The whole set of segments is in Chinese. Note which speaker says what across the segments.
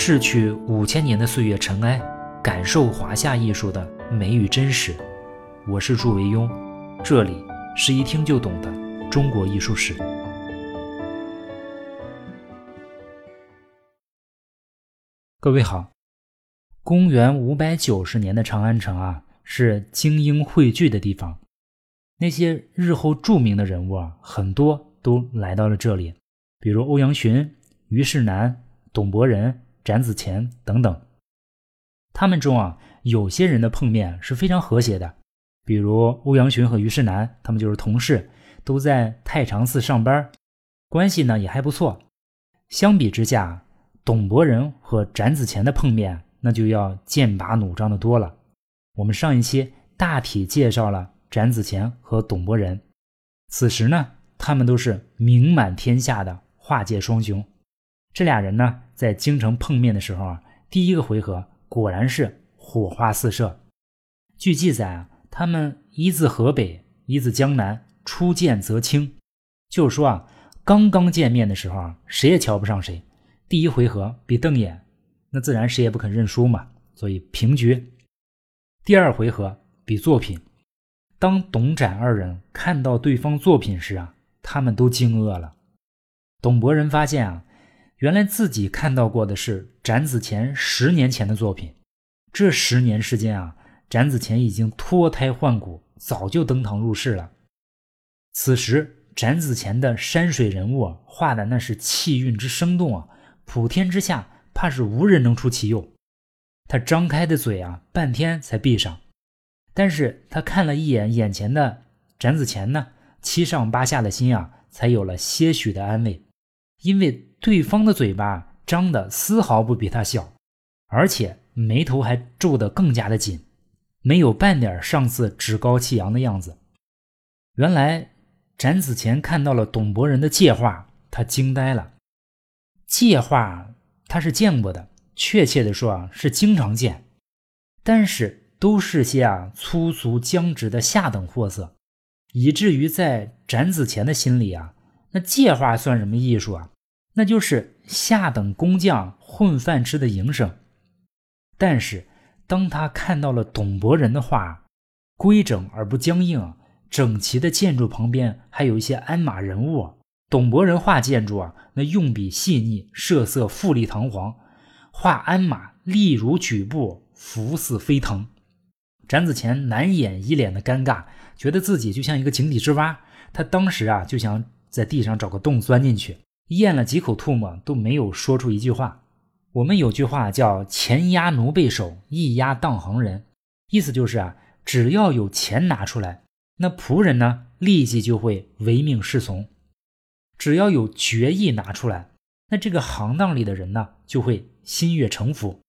Speaker 1: 逝去五千年的岁月尘埃，感受华夏艺术的美与真实。我是祝维庸，这里是一听就懂的中国艺术史。各位好，公元五百九十年的长安城啊，是精英汇聚的地方，那些日后著名的人物啊，很多都来到了这里，比如欧阳询、虞世南、董伯仁。展子虔等等，他们中啊，有些人的碰面是非常和谐的，比如欧阳询和虞世南，他们就是同事，都在太常寺上班，关系呢也还不错。相比之下，董伯仁和展子虔的碰面，那就要剑拔弩张的多了。我们上一期大体介绍了展子虔和董伯仁，此时呢，他们都是名满天下的画界双雄。这俩人呢，在京城碰面的时候啊，第一个回合果然是火花四射。据记载啊，他们一自河北，一自江南，初见则亲，就是说啊，刚刚见面的时候啊，谁也瞧不上谁。第一回合比瞪眼，那自然谁也不肯认输嘛，所以平局。第二回合比作品，当董展二人看到对方作品时啊，他们都惊愕了。董伯仁发现啊。原来自己看到过的是展子虔十年前的作品，这十年时间啊，展子虔已经脱胎换骨，早就登堂入室了。此时，展子虔的山水人物啊，画的那是气韵之生动啊，普天之下怕是无人能出其右。他张开的嘴啊，半天才闭上，但是他看了一眼眼前的展子虔呢，七上八下的心啊，才有了些许的安慰。因为对方的嘴巴张的丝毫不比他小，而且眉头还皱得更加的紧，没有半点上次趾高气扬的样子。原来展子虔看到了董伯仁的借画，他惊呆了。借画他是见过的，确切的说啊是经常见，但是都是些啊粗俗僵直的下等货色，以至于在展子虔的心里啊。那借画算什么艺术啊？那就是下等工匠混饭吃的营生。但是当他看到了董伯仁的画，规整而不僵硬，整齐的建筑旁边还有一些鞍马人物。董伯仁画建筑啊，那用笔细腻，设色富丽堂皇；画鞍马利如举步，浮似飞腾。展子虔难掩一脸的尴尬，觉得自己就像一个井底之蛙。他当时啊，就想。在地上找个洞钻进去，咽了几口唾沫都没有说出一句话。我们有句话叫“钱压奴背手，艺压当行人”，意思就是啊，只要有钱拿出来，那仆人呢立即就会唯命是从；只要有决议拿出来，那这个行当里的人呢就会心悦诚服。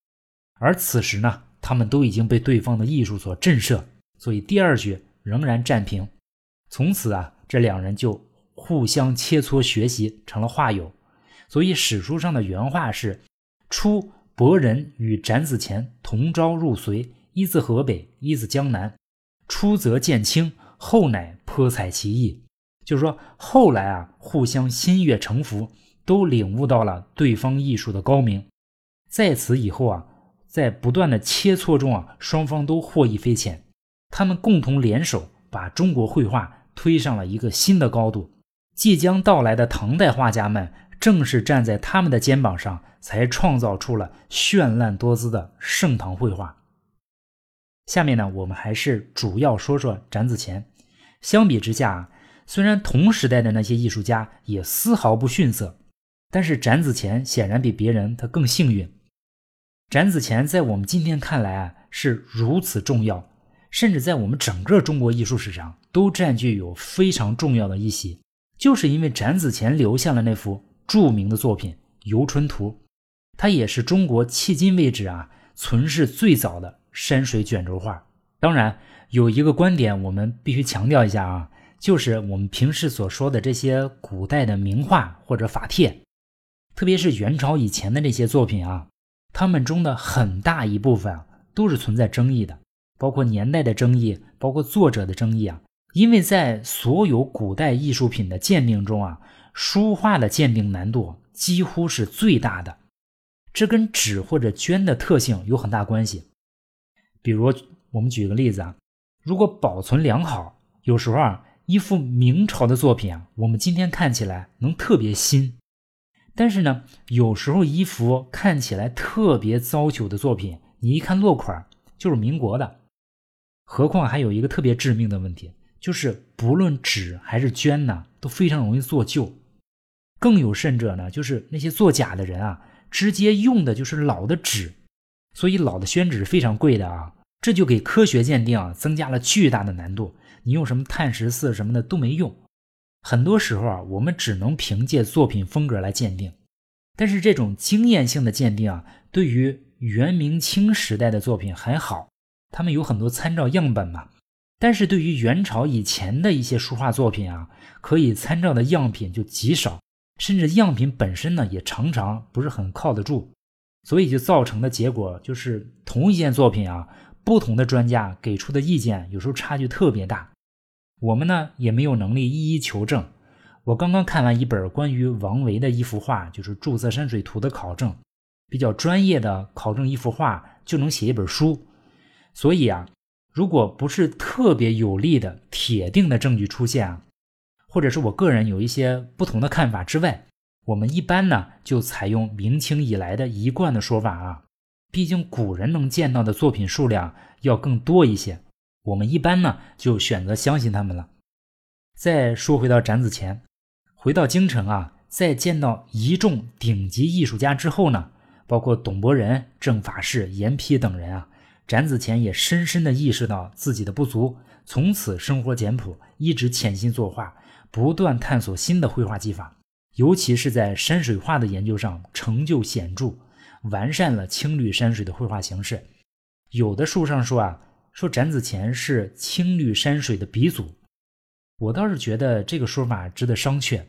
Speaker 1: 而此时呢，他们都已经被对方的艺术所震慑，所以第二局仍然战平。从此啊，这两人就。互相切磋学习，成了画友。所以史书上的原话是：“初伯仁与展子虔同朝入隋，一自河北，一自江南。初则见清，后乃颇采其意。”就是说，后来啊，互相心悦诚服，都领悟到了对方艺术的高明。在此以后啊，在不断的切磋中啊，双方都获益匪浅。他们共同联手，把中国绘画推上了一个新的高度。即将到来的唐代画家们，正是站在他们的肩膀上，才创造出了绚烂多姿的盛唐绘画。下面呢，我们还是主要说说展子虔。相比之下，虽然同时代的那些艺术家也丝毫不逊色，但是展子虔显然比别人他更幸运。展子虔在我们今天看来啊，是如此重要，甚至在我们整个中国艺术史上都占据有非常重要的一席。就是因为展子虔留下了那幅著名的作品《游春图》，它也是中国迄今为止啊存世最早的山水卷轴画。当然，有一个观点我们必须强调一下啊，就是我们平时所说的这些古代的名画或者法帖，特别是元朝以前的那些作品啊，它们中的很大一部分啊都是存在争议的，包括年代的争议，包括作者的争议啊。因为在所有古代艺术品的鉴定中啊，书画的鉴定难度几乎是最大的。这跟纸或者绢的特性有很大关系。比如，我们举个例子啊，如果保存良好，有时候啊，一幅明朝的作品啊，我们今天看起来能特别新；但是呢，有时候一幅看起来特别糟朽的作品，你一看落款就是民国的。何况还有一个特别致命的问题，就是不论纸还是绢呢，都非常容易做旧。更有甚者呢，就是那些作假的人啊，直接用的就是老的纸，所以老的宣纸非常贵的啊，这就给科学鉴定啊增加了巨大的难度。你用什么碳十四什么的都没用，很多时候啊，我们只能凭借作品风格来鉴定。但是这种经验性的鉴定啊，对于元明清时代的作品还好，他们有很多参照样本嘛。但是对于元朝以前的一些书画作品啊，可以参照的样品就极少。甚至样品本身呢，也常常不是很靠得住，所以就造成的结果就是，同一件作品啊，不同的专家给出的意见有时候差距特别大。我们呢也没有能力一一求证。我刚刚看完一本关于王维的一幅画，就是《注色山水图》的考证，比较专业的考证一幅画就能写一本书。所以啊，如果不是特别有力的铁定的证据出现啊。或者是我个人有一些不同的看法之外，我们一般呢就采用明清以来的一贯的说法啊。毕竟古人能见到的作品数量要更多一些，我们一般呢就选择相信他们了。再说回到展子虔，回到京城啊，在见到一众顶级艺术家之后呢，包括董伯仁、郑法士、阎丕等人啊，展子虔也深深的意识到自己的不足，从此生活简朴，一直潜心作画。不断探索新的绘画技法，尤其是在山水画的研究上成就显著，完善了青绿山水的绘画形式。有的书上说啊，说展子虔是青绿山水的鼻祖。我倒是觉得这个说法值得商榷，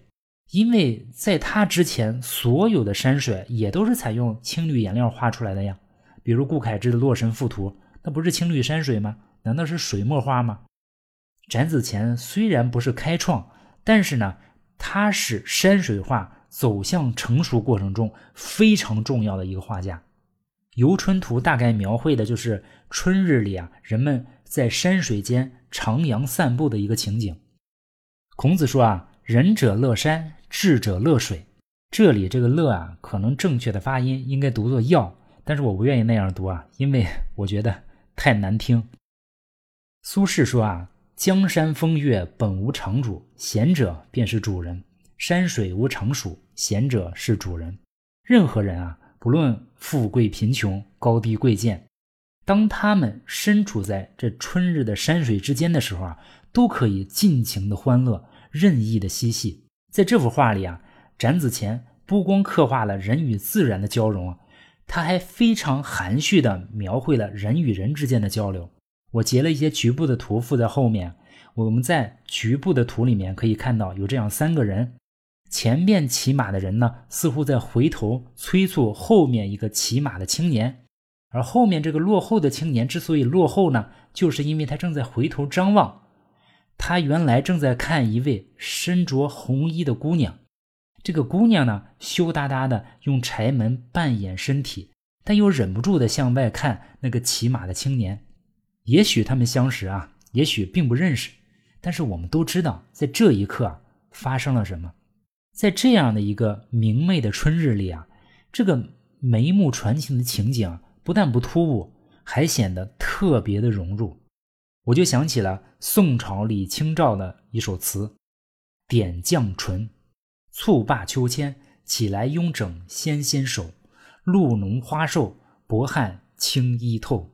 Speaker 1: 因为在他之前，所有的山水也都是采用青绿颜料画出来的呀。比如顾恺之的《洛神赋图》，那不是青绿山水吗？难道是水墨画吗？展子虔虽然不是开创。但是呢，他是山水画走向成熟过程中非常重要的一个画家。《游春图》大概描绘的就是春日里啊，人们在山水间徜徉散步的一个情景。孔子说啊，仁者乐山，智者乐水。这里这个“乐”啊，可能正确的发音应该读作“要”，但是我不愿意那样读啊，因为 我觉得太难听。苏轼说啊。江山风月本无常主，贤者便是主人；山水无常属，贤者是主人。任何人啊，不论富贵贫穷、高低贵贱，当他们身处在这春日的山水之间的时候啊，都可以尽情的欢乐，任意的嬉戏。在这幅画里啊，展子虔不光刻画了人与自然的交融啊，他还非常含蓄地描绘了人与人之间的交流。我截了一些局部的图附在后面。我们在局部的图里面可以看到有这样三个人，前面骑马的人呢，似乎在回头催促后面一个骑马的青年，而后面这个落后的青年之所以落后呢，就是因为他正在回头张望，他原来正在看一位身着红衣的姑娘，这个姑娘呢，羞答答的用柴门半掩身体，但又忍不住的向外看那个骑马的青年。也许他们相识啊，也许并不认识，但是我们都知道，在这一刻啊，发生了什么。在这样的一个明媚的春日里啊，这个眉目传情的情景不但不突兀，还显得特别的融入。我就想起了宋朝李清照的一首词《点绛唇》：“蹴罢秋千，起来慵整纤纤手，露浓花瘦，薄汗轻衣透。”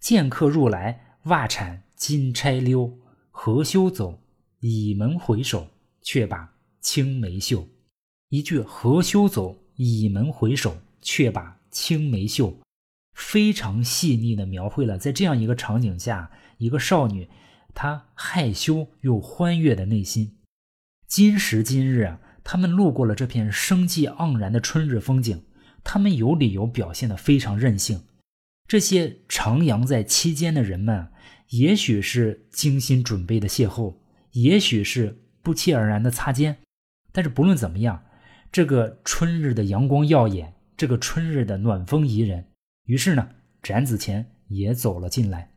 Speaker 1: 剑客入来，袜铲金钗溜。何休走，倚门回首，却把青梅嗅。一句“何休走，倚门回首，却把青梅嗅”，非常细腻的描绘了在这样一个场景下，一个少女她害羞又欢悦的内心。今时今日啊，他们路过了这片生机盎然的春日风景，他们有理由表现得非常任性。这些徜徉在期间的人们，也许是精心准备的邂逅，也许是不期而然的擦肩，但是不论怎么样，这个春日的阳光耀眼，这个春日的暖风宜人。于是呢，展子虔也走了进来。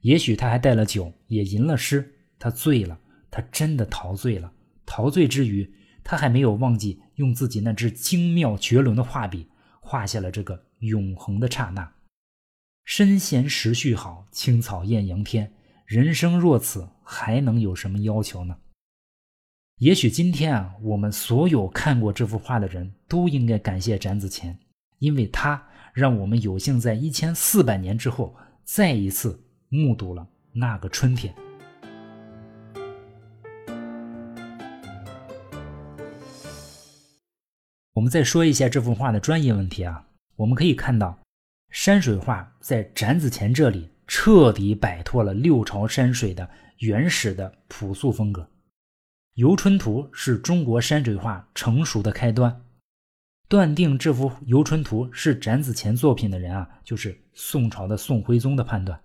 Speaker 1: 也许他还带了酒，也吟了诗。他醉了，他真的陶醉了。陶醉之余，他还没有忘记用自己那支精妙绝伦的画笔，画下了这个永恒的刹那。身闲时序好，青草艳阳天。人生若此，还能有什么要求呢？也许今天啊，我们所有看过这幅画的人都应该感谢展子虔，因为他让我们有幸在一千四百年之后再一次目睹了那个春天。我们再说一下这幅画的专业问题啊，我们可以看到，山水画在展子虔这里。彻底摆脱了六朝山水的原始的朴素风格，《游春图》是中国山水画成熟的开端。断定这幅《游春图》是展子虔作品的人啊，就是宋朝的宋徽宗的判断。《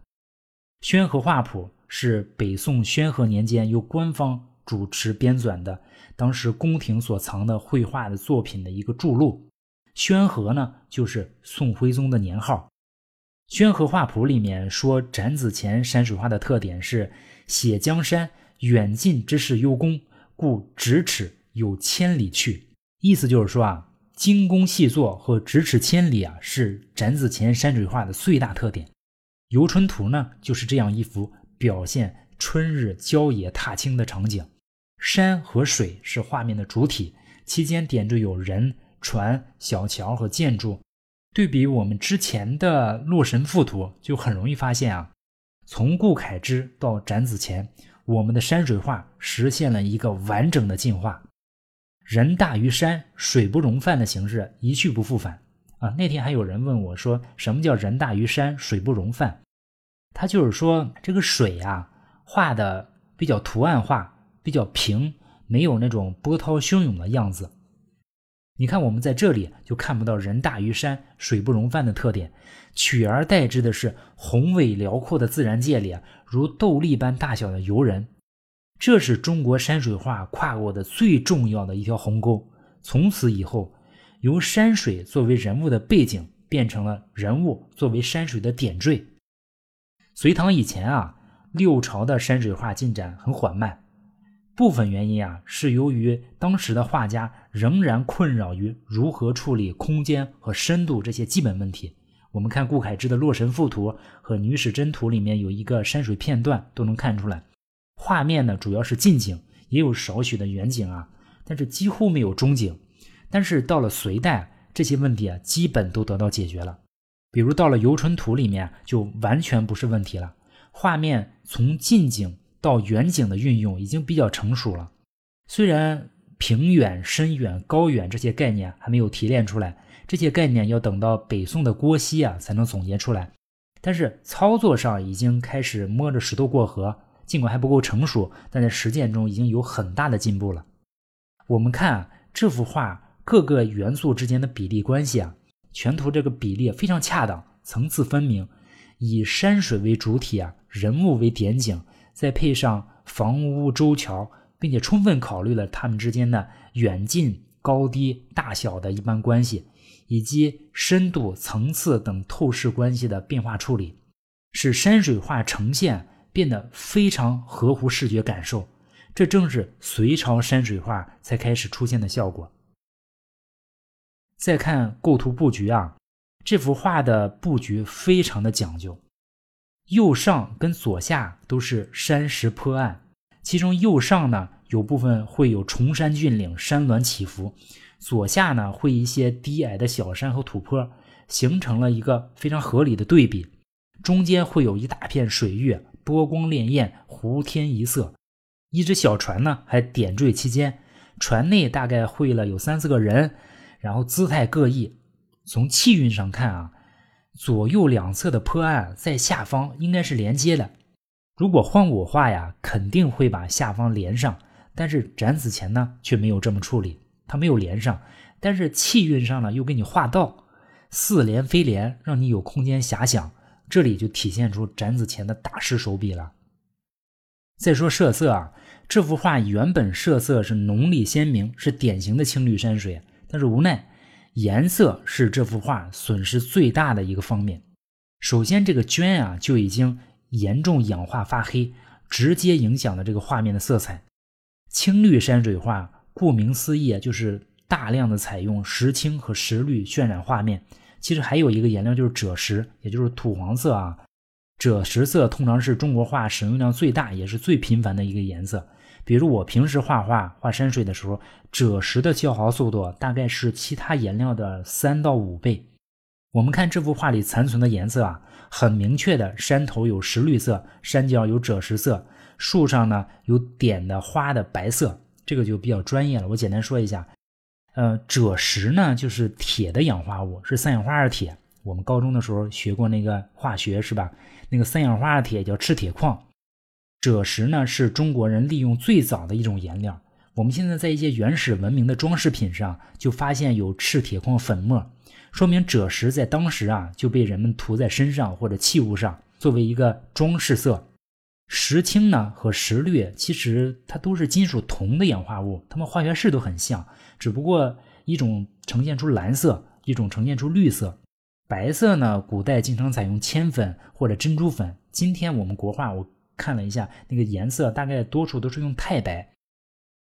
Speaker 1: 宣和画谱》是北宋宣和年间由官方主持编纂的，当时宫廷所藏的绘画的作品的一个注录。宣和呢，就是宋徽宗的年号。《宣和画谱》里面说，展子虔山水画的特点是写江山远近之势幽工，故咫尺有千里去。意思就是说啊，精工细作和咫尺千里啊，是展子虔山水画的最大特点。《游春图》呢，就是这样一幅表现春日郊野踏青的场景，山和水是画面的主体，期间点缀有人、船、小桥和建筑。对比我们之前的《洛神赋图》，就很容易发现啊，从顾恺之到展子虔，我们的山水画实现了一个完整的进化，人大于山，水不容泛的形式一去不复返啊。那天还有人问我说，什么叫人大于山，水不容泛？他就是说这个水啊，画的比较图案化，比较平，没有那种波涛汹涌的样子。你看，我们在这里就看不到“人大于山，水不容泛”的特点，取而代之的是宏伟辽阔的自然界里，如豆粒般大小的游人。这是中国山水画跨过的最重要的一条鸿沟。从此以后，由山水作为人物的背景，变成了人物作为山水的点缀。隋唐以前啊，六朝的山水画进展很缓慢。部分原因啊，是由于当时的画家仍然困扰于如何处理空间和深度这些基本问题。我们看顾恺之的《洛神赋图》和《女史箴图》里面有一个山水片段，都能看出来，画面呢主要是近景，也有少许的远景啊，但是几乎没有中景。但是到了隋代，这些问题啊基本都得到解决了。比如到了《游春图》里面，就完全不是问题了，画面从近景。到远景的运用已经比较成熟了，虽然平远、深远、高远这些概念还没有提炼出来，这些概念要等到北宋的郭熙啊才能总结出来，但是操作上已经开始摸着石头过河，尽管还不够成熟，但在实践中已经有很大的进步了。我们看啊这幅画各个元素之间的比例关系啊，全图这个比例非常恰当，层次分明，以山水为主体啊，人物为点景。再配上房屋周桥，并且充分考虑了它们之间的远近、高低、大小的一般关系，以及深度、层次等透视关系的变化处理，使山水画呈现变得非常合乎视觉感受。这正是隋朝山水画才开始出现的效果。再看构图布局啊，这幅画的布局非常的讲究。右上跟左下都是山石坡岸，其中右上呢有部分会有崇山峻岭、山峦起伏，左下呢会一些低矮的小山和土坡，形成了一个非常合理的对比。中间会有一大片水域，波光潋滟，湖天一色。一只小船呢还点缀其间，船内大概会了有三四个人，然后姿态各异。从气韵上看啊。左右两侧的坡岸在下方应该是连接的，如果换我画呀，肯定会把下方连上。但是展子虔呢，却没有这么处理，他没有连上，但是气韵上呢，又给你画道，似连非连，让你有空间遐想。这里就体现出展子虔的大师手笔了。再说设色啊，这幅画原本设色是浓丽鲜明，是典型的青绿山水，但是无奈。颜色是这幅画损失最大的一个方面。首先，这个绢啊就已经严重氧化发黑，直接影响了这个画面的色彩。青绿山水画，顾名思义就是大量的采用石青和石绿渲染画面。其实还有一个颜料就是赭石，也就是土黄色啊。赭石色通常是中国画使用量最大，也是最频繁的一个颜色。比如我平时画画、画山水的时候，赭石的消耗速度大概是其他颜料的三到五倍。我们看这幅画里残存的颜色啊，很明确的，山头有石绿色，山脚有赭石色，树上呢有点的花的白色，这个就比较专业了。我简单说一下。呃，赭石呢，就是铁的氧化物，是三氧化二铁。我们高中的时候学过那个化学，是吧？那个三氧化二铁叫赤铁矿。赭石呢，是中国人利用最早的一种颜料。我们现在在一些原始文明的装饰品上，就发现有赤铁矿粉末，说明赭石在当时啊就被人们涂在身上或者器物上，作为一个装饰色。石青呢和石绿，其实它都是金属铜的氧化物，它们化学式都很像。只不过一种呈现出蓝色，一种呈现出绿色。白色呢，古代经常采用铅粉或者珍珠粉。今天我们国画我看了一下，那个颜色大概多数都是用太白。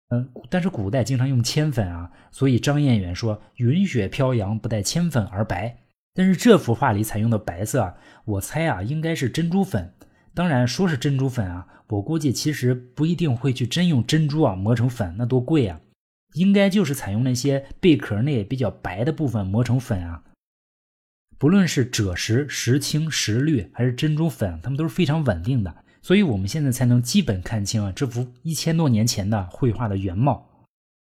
Speaker 1: 嗯，但是古代经常用铅粉啊，所以张彦远说“云雪飘扬，不带铅粉而白”。但是这幅画里采用的白色啊，我猜啊，应该是珍珠粉。当然说是珍珠粉啊，我估计其实不一定会去真用珍珠啊磨成粉，那多贵啊。应该就是采用那些贝壳内比较白的部分磨成粉啊。不论是赭石、石青、石绿还是珍珠粉，它们都是非常稳定的，所以我们现在才能基本看清啊这幅一千多年前的绘画的原貌。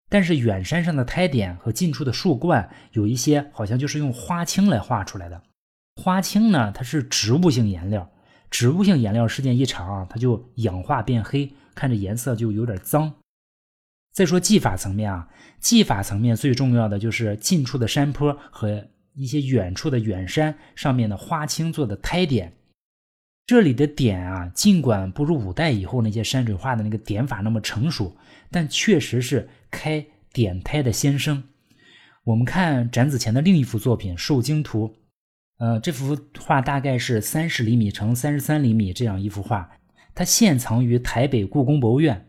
Speaker 1: 但是远山上的苔点和近处的树冠，有一些好像就是用花青来画出来的。花青呢，它是植物性颜料，植物性颜料时间一长啊，它就氧化变黑，看着颜色就有点脏。再说技法层面啊，技法层面最重要的就是近处的山坡和一些远处的远山上面的花青做的苔点。这里的点啊，尽管不如五代以后那些山水画的那个点法那么成熟，但确实是开点苔的先声。我们看展子虔的另一幅作品《受精图》，呃，这幅画大概是三十厘米乘三十三厘米这样一幅画，它现藏于台北故宫博物院。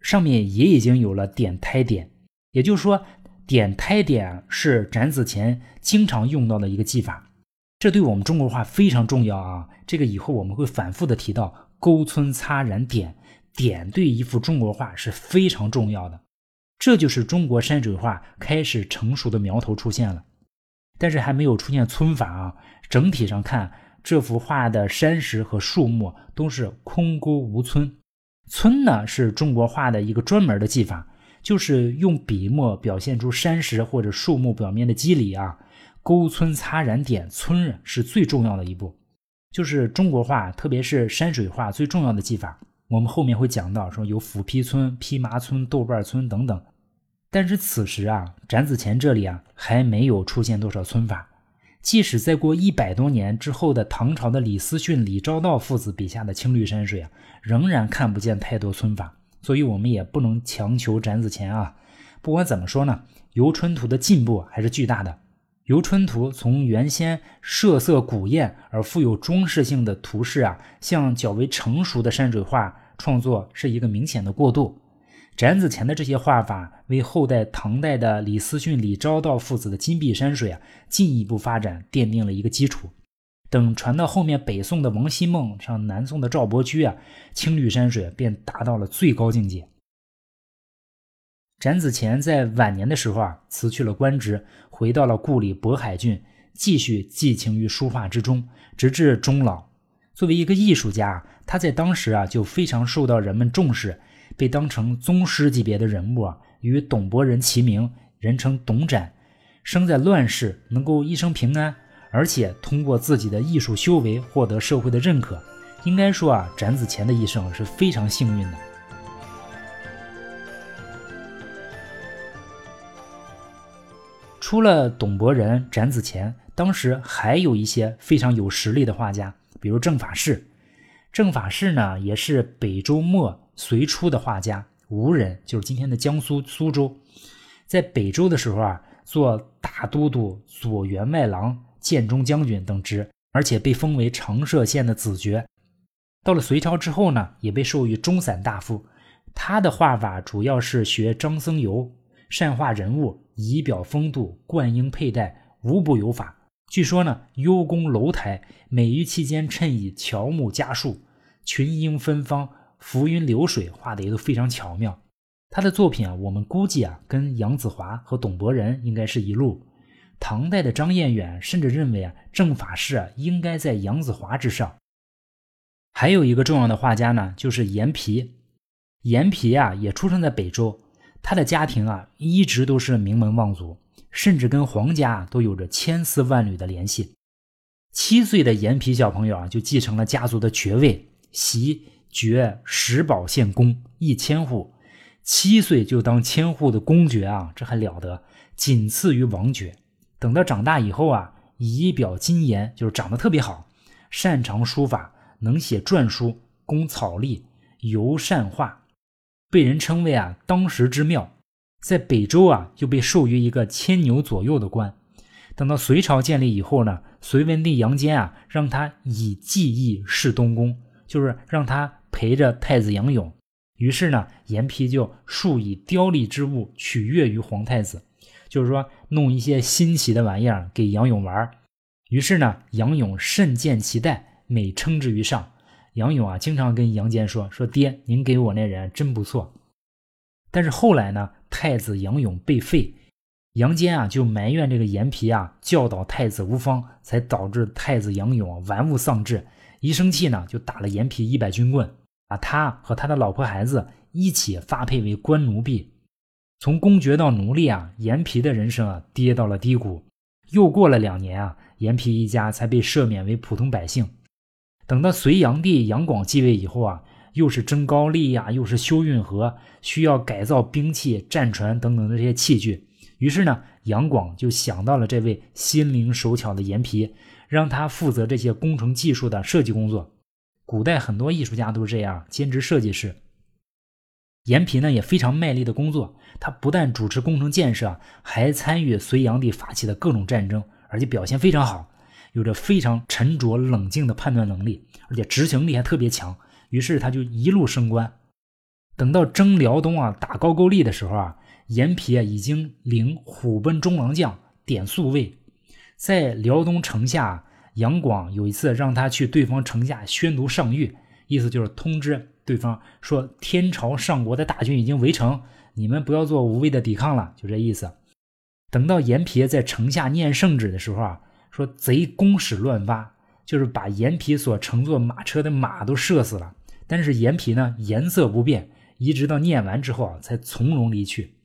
Speaker 1: 上面也已经有了点苔点，也就是说，点苔点是展子虔经常用到的一个技法，这对我们中国画非常重要啊！这个以后我们会反复的提到，勾皴擦染点，点对一幅中国画是非常重要的，这就是中国山水画开始成熟的苗头出现了，但是还没有出现皴法啊！整体上看，这幅画的山石和树木都是空勾无皴。皴呢是中国画的一个专门的技法，就是用笔墨表现出山石或者树木表面的肌理啊。勾皴擦染点，皴是最重要的一步，就是中国画特别是山水画最重要的技法。我们后面会讲到，说有斧劈皴、披麻皴、豆瓣皴等等。但是此时啊，展子虔这里啊还没有出现多少皴法。即使再过一百多年之后的唐朝的李思训、李昭道父子笔下的青绿山水啊，仍然看不见太多皴法，所以我们也不能强求展子虔啊。不管怎么说呢，游春图的进步还是巨大的。游春图从原先设色古艳而富有装饰性的图式啊，向较为成熟的山水画创作是一个明显的过渡。展子虔的这些画法，为后代唐代的李思训、李昭道父子的金碧山水啊，进一步发展奠定了一个基础。等传到后面北宋的王希孟上南宋的赵伯驹啊，青绿山水便达到了最高境界。展子虔在晚年的时候啊，辞去了官职，回到了故里渤海郡，继续寄情于书画之中，直至终老。作为一个艺术家，他在当时啊，就非常受到人们重视。被当成宗师级别的人物啊，与董伯仁齐名，人称董展。生在乱世，能够一生平安，而且通过自己的艺术修为获得社会的认可，应该说啊，展子虔的一生是非常幸运的。除了董伯仁、展子虔，当时还有一些非常有实力的画家，比如郑法士。郑法士呢，也是北周末。隋初的画家吴人，就是今天的江苏苏州，在北周的时候啊，做大都督、左员外郎、建中将军等职，而且被封为长社县的子爵。到了隋朝之后呢，也被授予中散大夫。他的画法主要是学张僧繇，善画人物，仪表风度、冠缨佩戴，无不有法。据说呢，幽宫楼台，每于期间衬以乔木家树、群英芬芳、浮云流水，画的也都非常巧妙。他的作品啊，我们估计啊，跟杨子华和董伯仁应该是一路。唐代的张彦远甚至认为啊，正法师啊应该在杨子华之上。还有一个重要的画家呢，就是严皮。严皮啊，也出生在北周，他的家庭啊一直都是名门望族，甚至跟皇家都有着千丝万缕的联系。七岁的严皮小朋友啊，就继承了家族的爵位，袭爵石宝县公一千户。七岁就当千户的公爵啊，这还了得，仅次于王爵。等到长大以后啊，仪表金严，就是长得特别好，擅长书法，能写篆书，工草隶，尤善画。被人称为啊当时之妙，在北周啊就被授予一个牵牛左右的官。等到隋朝建立以后呢，隋文帝杨坚啊让他以技艺侍东宫，就是让他陪着太子杨勇。于是呢，严丕就数以雕骊之物取悦于皇太子，就是说弄一些新奇的玩意儿给杨勇玩。于是呢，杨勇甚见其待，每称之于上。杨勇啊，经常跟杨坚说：“说爹，您给我那人真不错。”但是后来呢，太子杨勇被废，杨坚啊就埋怨这个严皮啊教导太子无方，才导致太子杨勇玩物丧志。一生气呢，就打了严皮一百军棍，把他和他的老婆孩子一起发配为官奴婢。从公爵到奴隶啊，严皮的人生啊跌到了低谷。又过了两年啊，严皮一家才被赦免为普通百姓。等到隋炀帝杨广继位以后啊，又是征高丽呀，又是修运河，需要改造兵器、战船等等的这些器具。于是呢，杨广就想到了这位心灵手巧的严皮，让他负责这些工程技术的设计工作。古代很多艺术家都是这样，兼职设计师。严皮呢也非常卖力的工作，他不但主持工程建设，还参与隋炀帝发起的各种战争，而且表现非常好。有着非常沉着冷静的判断能力，而且执行力还特别强。于是他就一路升官。等到征辽东啊，打高句丽的时候啊，严皮啊已经领虎贲中郎将，点宿卫。在辽东城下，杨广有一次让他去对方城下宣读上谕，意思就是通知对方说天朝上国的大军已经围城，你们不要做无谓的抵抗了，就这意思。等到严皮在城下念圣旨的时候啊。说贼弓矢乱发，就是把严皮所乘坐马车的马都射死了。但是严皮呢，颜色不变，一直到念完之后啊，才从容离去。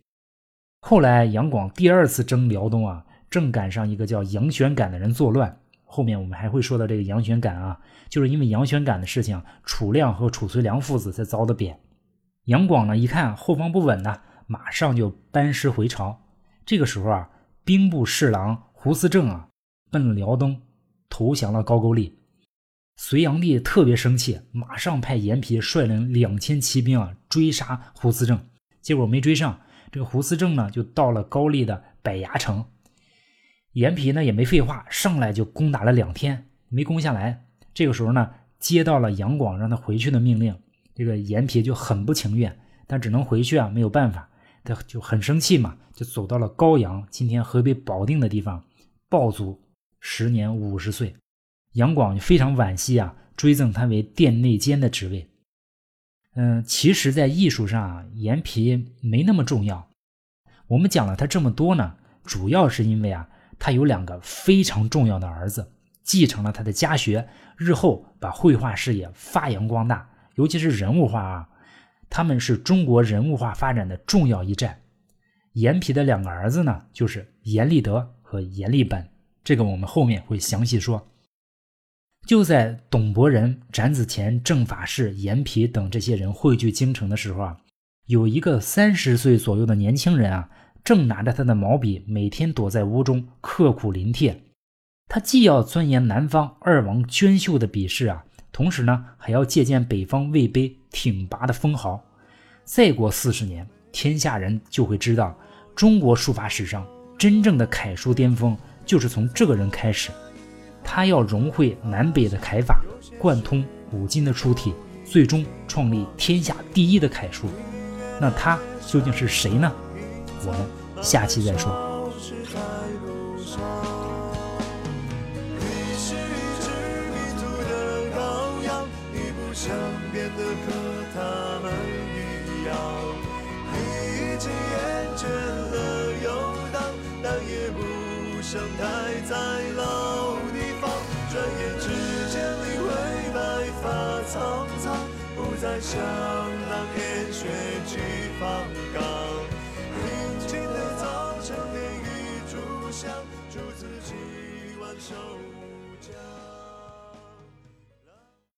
Speaker 1: 后来杨广第二次征辽东啊，正赶上一个叫杨玄感的人作乱。后面我们还会说到这个杨玄感啊，就是因为杨玄感的事情，楚亮和楚遂良父子才遭的贬。杨广呢，一看后方不稳呢，马上就班师回朝。这个时候啊，兵部侍郎胡思正啊。奔辽东，投降了高句丽。隋炀帝特别生气，马上派严皮率领两千骑兵啊追杀胡思正，结果没追上。这个胡思正呢，就到了高丽的百牙城。阎皮呢也没废话，上来就攻打了两天，没攻下来。这个时候呢，接到了杨广让他回去的命令，这个严皮就很不情愿，但只能回去啊，没有办法，他就很生气嘛，就走到了高阳（今天河北保定的地方），暴卒。时年五十岁，杨广非常惋惜啊，追赠他为殿内监的职位。嗯，其实，在艺术上啊，严皮没那么重要。我们讲了他这么多呢，主要是因为啊，他有两个非常重要的儿子，继承了他的家学，日后把绘画事业发扬光大。尤其是人物画啊，他们是中国人物画发展的重要一站。严皮的两个儿子呢，就是严立德和严立本。这个我们后面会详细说。就在董伯仁、展子虔、郑法士、严皮等这些人汇聚京城的时候啊，有一个三十岁左右的年轻人啊，正拿着他的毛笔，每天躲在屋中刻苦临帖。他既要钻研南方二王娟秀的笔势啊，同时呢，还要借鉴北方魏碑挺拔的风豪。再过四十年，天下人就会知道，中国书法史上。真正的楷书巅峰就是从这个人开始。他要融汇南北的楷法，贯通古今的书体，最终创立天下第一的楷书。那他究竟是谁呢？我们下期再说。
Speaker 2: 不再想当年血气方刚。平静的早晨，点一炷香，祝自己万寿。